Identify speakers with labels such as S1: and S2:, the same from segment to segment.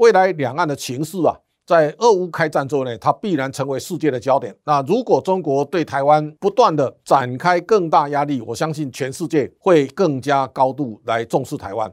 S1: 未来两岸的情势啊，在俄乌开战之后呢，它必然成为世界的焦点。那如果中国对台湾不断的展开更大压力，我相信全世界会更加高度来重视台湾。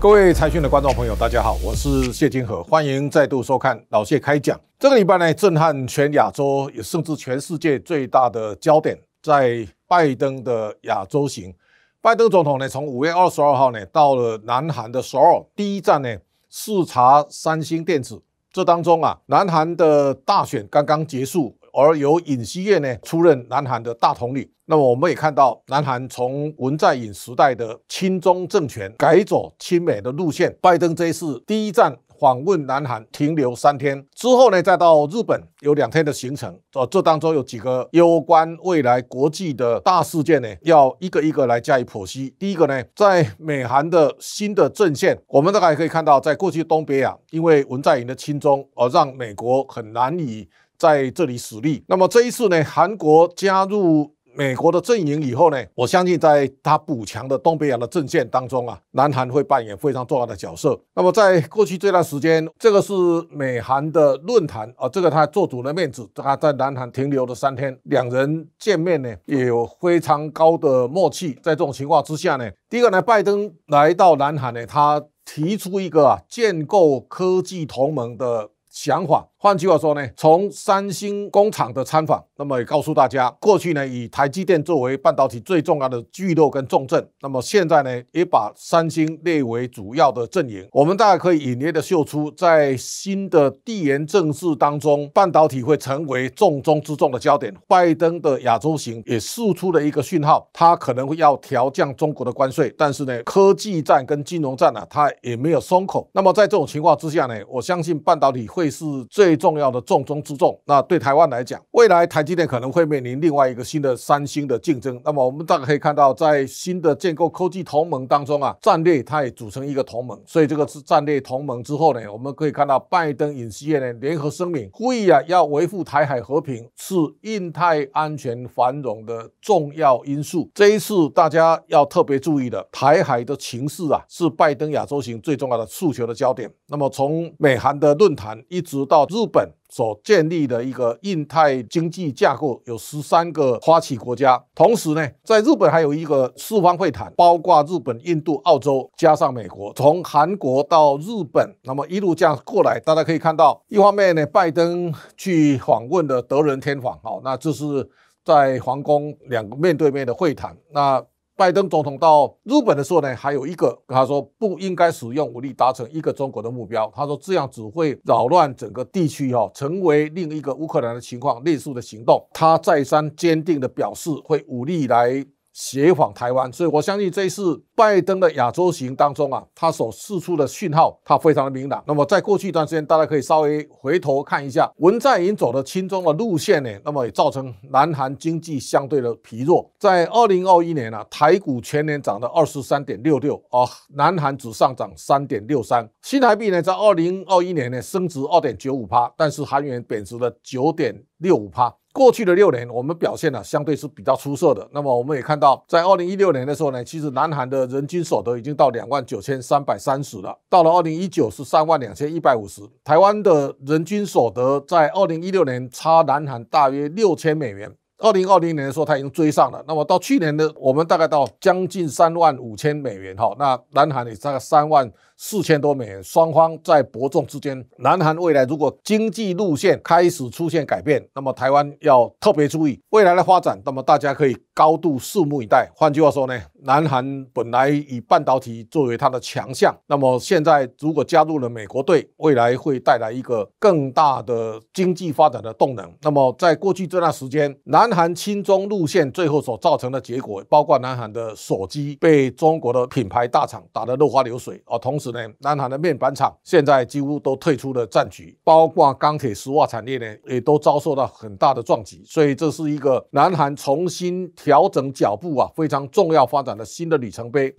S1: 各位财讯的观众朋友，大家好，我是谢金河，欢迎再度收看老谢开讲。这个礼拜呢，震撼全亚洲，也甚至全世界最大的焦点，在拜登的亚洲行。拜登总统呢，从五月二十二号呢，到了南韩的首尔，第一站呢，视察三星电子。这当中啊，南韩的大选刚刚结束。而由尹锡悦呢出任南韩的大统领，那么我们也看到，南韩从文在寅时代的亲中政权改走亲美的路线。拜登这一次第一站访问南韩，停留三天之后呢，再到日本有两天的行程。呃，这当中有几个攸关未来国际的大事件呢，要一个一个来加以剖析。第一个呢，在美韩的新的阵线，我们大概可以看到，在过去东北亚，因为文在寅的亲中，而让美国很难以。在这里使力。那么这一次呢，韩国加入美国的阵营以后呢，我相信在他补强的东北亚的阵线当中啊，南韩会扮演非常重要的角色。那么在过去这段时间，这个是美韩的论坛啊，这个他做足了面子，他在南韩停留了三天，两人见面呢也有非常高的默契。在这种情况之下呢，第一个呢，拜登来到南韩呢，他提出一个啊，建构科技同盟的。想法，换句话说呢，从三星工厂的参访，那么也告诉大家，过去呢以台积电作为半导体最重要的聚落跟重镇，那么现在呢也把三星列为主要的阵营。我们大概可以隐约的嗅出，在新的地缘政治当中，半导体会成为重中之重的焦点。拜登的亚洲行也释出了一个讯号，他可能会要调降中国的关税，但是呢，科技战跟金融战啊，他也没有松口。那么在这种情况之下呢，我相信半导体会。是最重要的重中之重。那对台湾来讲，未来台积电可能会面临另外一个新的三星的竞争。那么我们大概可以看到，在新的建构科技同盟当中啊，战略它也组成一个同盟。所以这个是战略同盟之后呢，我们可以看到拜登、尹锡悦呢联合声明，呼吁啊要维护台海和平，是印太安全繁荣的重要因素。这一次大家要特别注意的，台海的情势啊，是拜登亚洲行最重要的诉求的焦点。那么从美韩的论坛。一直到日日本所建立的一个印太经济架构，有十三个发起国家。同时呢，在日本还有一个四方会谈，包括日本、印度、澳洲，加上美国。从韩国到日本，那么一路这样过来，大家可以看到，一方面呢，拜登去访问的德仁天皇，好，那这是在皇宫两个面对面的会谈。那拜登总统到日本的时候呢，还有一个他说不应该使用武力达成一个中国的目标。他说这样只会扰乱整个地区哈，成为另一个乌克兰的情况类似的行动。他再三坚定的表示会武力来。协访台湾，所以我相信这一次拜登的亚洲行当中啊，他所释出的讯号，他非常的明朗。那么在过去一段时间，大家可以稍微回头看一下，文在寅走的亲中的路线呢，那么也造成南韩经济相对的疲弱。在二零二一年啊，台股全年涨了二十三点六六啊，南韩只上涨三点六三，新台币呢在二零二一年呢升值二点九五趴，但是韩元贬值了九点六五趴。过去的六年，我们表现呢相对是比较出色的。那么我们也看到，在二零一六年的时候呢，其实南韩的人均所得已经到两万九千三百三十了。到了二零一九是三万两千一百五十。台湾的人均所得在二零一六年差南韩大约六千美元。二零二零年的时候，他已经追上了。那么到去年的，我们大概到将近三万五千美元哈。那南韩也大概三万。四千多美元，双方在伯仲之间。南韩未来如果经济路线开始出现改变，那么台湾要特别注意未来的发展。那么大家可以高度拭目以待。换句话说呢，南韩本来以半导体作为它的强项，那么现在如果加入了美国队，未来会带来一个更大的经济发展的动能。那么在过去这段时间，南南韩亲中路线最后所造成的结果，包括南韩的手机被中国的品牌大厂打得落花流水啊，同时呢。南韩的面板厂现在几乎都退出了战局，包括钢铁、石化产业呢，也都遭受到很大的撞击。所以这是一个南韩重新调整脚步啊，非常重要发展的新的里程碑。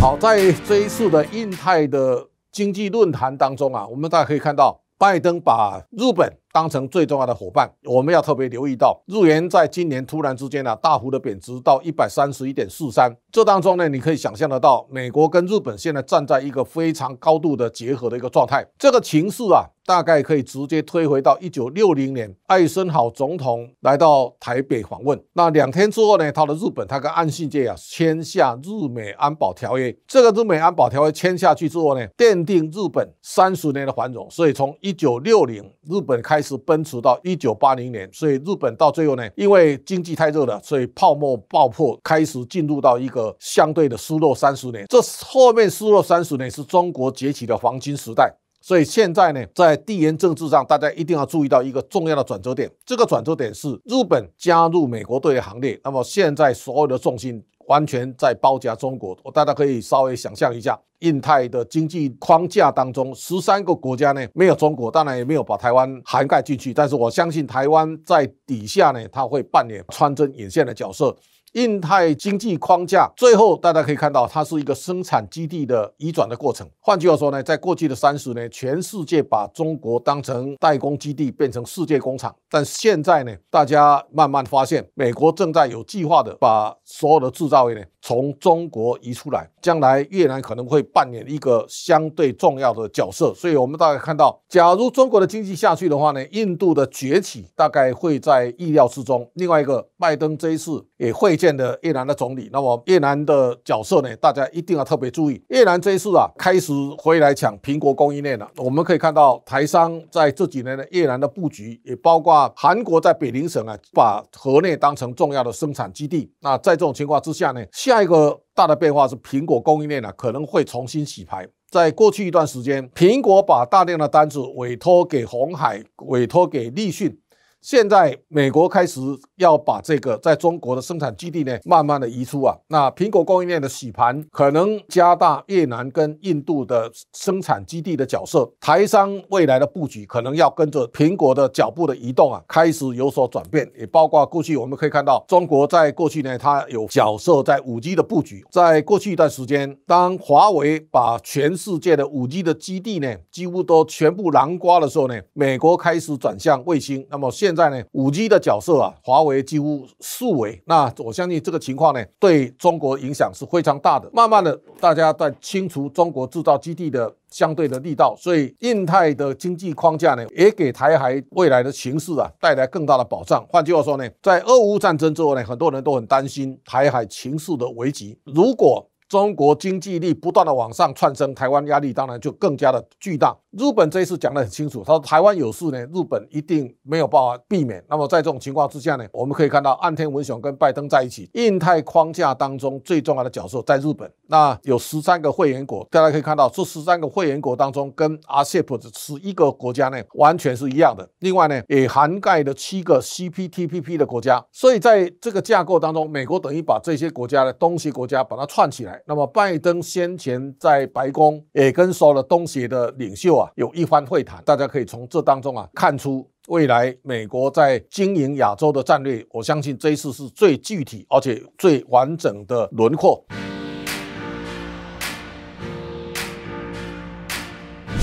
S1: 好，在这一次的印太的经济论坛当中啊，我们大家可以看到，拜登把日本当成最重要的伙伴，我们要特别留意到，日元在今年突然之间呢、啊，大幅的贬值到一百三十一点四三。这当中呢，你可以想象得到，美国跟日本现在站在一个非常高度的结合的一个状态。这个情势啊，大概可以直接推回到一九六零年，艾森豪总统来到台北访问。那两天之后呢，到了日本，他跟岸信介啊签下日美安保条约。这个日美安保条约签下去之后呢，奠定日本三十年的繁荣。所以从一九六零日本开始奔驰到一九八零年，所以日本到最后呢，因为经济太热了，所以泡沫爆破，开始进入到一个。相对的失落三十年，这后面失落三十年是中国崛起的黄金时代。所以现在呢，在地缘政治上，大家一定要注意到一个重要的转折点。这个转折点是日本加入美国队的行列。那么现在所有的重心完全在包夹中国。我大家可以稍微想象一下，印太的经济框架当中，十三个国家呢没有中国，当然也没有把台湾涵盖进去。但是我相信台湾在底下呢，它会扮演穿针引线的角色。印太经济框架最后，大家可以看到，它是一个生产基地的移转的过程。换句话说呢，在过去的三十年，全世界把中国当成代工基地，变成世界工厂。但现在呢，大家慢慢发现，美国正在有计划的把所有的制造业呢从中国移出来。将来越南可能会扮演一个相对重要的角色。所以，我们大概看到，假如中国的经济下去的话呢，印度的崛起大概会在意料之中。另外一个，拜登这一次也会。见的越南的总理，那么越南的角色呢？大家一定要特别注意。越南这一次啊，开始回来抢苹果供应链了。我们可以看到，台商在这几年的越南的布局，也包括韩国在北宁省啊，把河内当成重要的生产基地。那在这种情况之下呢，下一个大的变化是苹果供应链啊，可能会重新洗牌。在过去一段时间，苹果把大量的单子委托给鸿海，委托给立讯。现在美国开始要把这个在中国的生产基地呢，慢慢的移出啊。那苹果供应链的洗盘可能加大越南跟印度的生产基地的角色。台商未来的布局可能要跟着苹果的脚步的移动啊，开始有所转变。也包括过去我们可以看到，中国在过去呢，它有角色在五 G 的布局。在过去一段时间，当华为把全世界的五 G 的基地呢，几乎都全部囊括的时候呢，美国开始转向卫星。那么现现在呢，五 G 的角色啊，华为几乎数位。那我相信这个情况呢，对中国影响是非常大的。慢慢的，大家在清除中国制造基地的相对的力道，所以印太的经济框架呢，也给台海未来的形势啊带来更大的保障。换句话说呢，在俄乌战争之后呢，很多人都很担心台海情势的危机。如果中国经济力不断的往上窜升，台湾压力当然就更加的巨大。日本这一次讲得很清楚，他说台湾有事呢，日本一定没有办法避免。那么在这种情况之下呢，我们可以看到岸田文雄跟拜登在一起，印太框架当中最重要的角色在日本。那有十三个会员国，大家可以看到这十三个会员国当中，跟 RCEP 的十一个国家呢完全是一样的。另外呢，也涵盖了七个 CPTPP 的国家。所以在这个架构当中，美国等于把这些国家的东西国家把它串起来。那么拜登先前在白宫也跟所有的东协的领袖有一番会谈，大家可以从这当中啊看出未来美国在经营亚洲的战略。我相信这一次是最具体而且最完整的轮廓。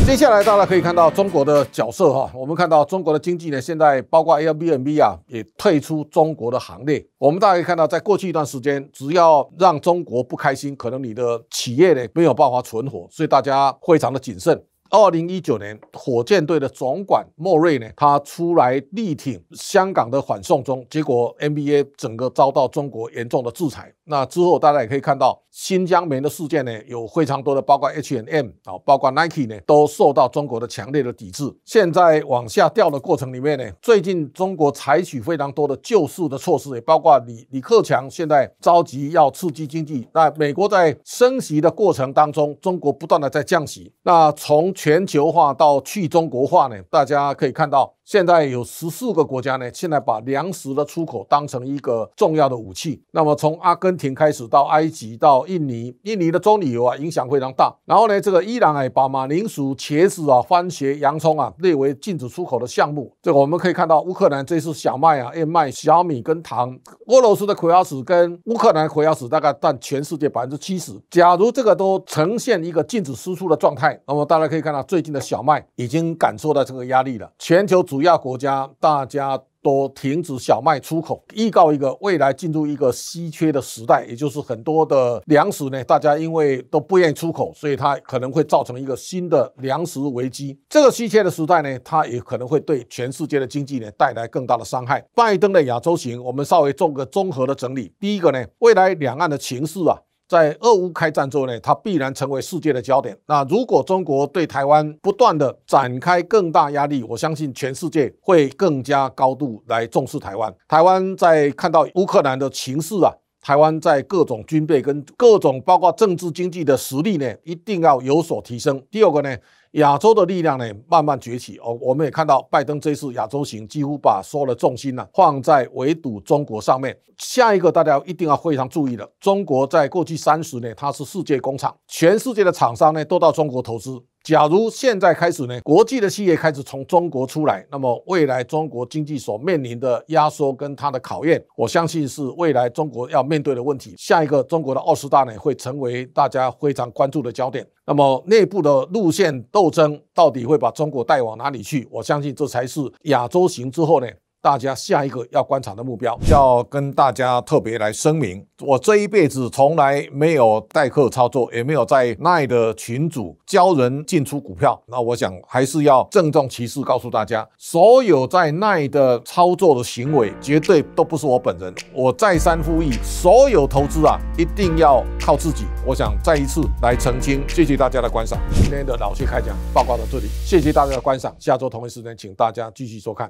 S1: 接下来大家可以看到中国的角色哈，我们看到中国的经济呢，现在包括 Airbnb 啊也退出中国的行列。我们大家可以看到，在过去一段时间，只要让中国不开心，可能你的企业呢没有办法存活，所以大家非常的谨慎。二零一九年，火箭队的总管莫瑞呢，他出来力挺香港的反送中，结果 NBA 整个遭到中国严重的制裁。那之后，大家也可以看到新疆棉的事件呢，有非常多的，包括 H&M 啊，包括 Nike 呢，都受到中国的强烈的抵制。现在往下掉的过程里面呢，最近中国采取非常多的救市的措施，也包括李李克强现在着急要刺激经济。那美国在升息的过程当中，中国不断的在降息。那从全球化到去中国化呢，大家可以看到。现在有十四个国家呢，现在把粮食的出口当成一个重要的武器。那么从阿根廷开始到埃及到印尼，印尼的棕榈油啊影响非常大。然后呢，这个伊朗哎把马铃薯、茄子啊、番茄、洋葱啊列为禁止出口的项目。这个我们可以看到，乌克兰这次小麦啊、燕麦、小米跟糖，俄罗斯的葵花籽跟乌克兰葵花籽大概占全世界百分之七十。假如这个都呈现一个禁止输出的状态，那么大家可以看。到最近的小麦已经感受到这个压力了。全球主要国家大家都停止小麦出口，预告一个未来进入一个稀缺的时代，也就是很多的粮食呢，大家因为都不愿意出口，所以它可能会造成一个新的粮食危机。这个稀缺的时代呢，它也可能会对全世界的经济呢带来更大的伤害。拜登的亚洲行，我们稍微做个综合的整理。第一个呢，未来两岸的情势啊。在俄乌开战之后呢，它必然成为世界的焦点。那如果中国对台湾不断的展开更大压力，我相信全世界会更加高度来重视台湾。台湾在看到乌克兰的情势啊，台湾在各种军备跟各种包括政治经济的实力呢，一定要有所提升。第二个呢。亚洲的力量呢，慢慢崛起哦。我们也看到拜登这次亚洲行几乎把所有的重心呢放在围堵中国上面。下一个大家一定要非常注意的，中国在过去三十年它是世界工厂，全世界的厂商呢都到中国投资。假如现在开始呢，国际的企业开始从中国出来，那么未来中国经济所面临的压缩跟它的考验，我相信是未来中国要面对的问题。下一个中国的二十大呢，会成为大家非常关注的焦点。那么内部的路线斗斗争到底会把中国带往哪里去？我相信这才是亚洲行之后呢。大家下一个要观察的目标，要跟大家特别来声明，我这一辈子从来没有代客操作，也没有在奈的群组教人进出股票。那我想还是要郑重其事告诉大家，所有在奈的操作的行为，绝对都不是我本人。我再三呼吁，所有投资啊，一定要靠自己。我想再一次来澄清，谢谢大家的观赏。今天的老谢开讲报告到这里，谢谢大家的观赏。下周同一时间，请大家继续收看。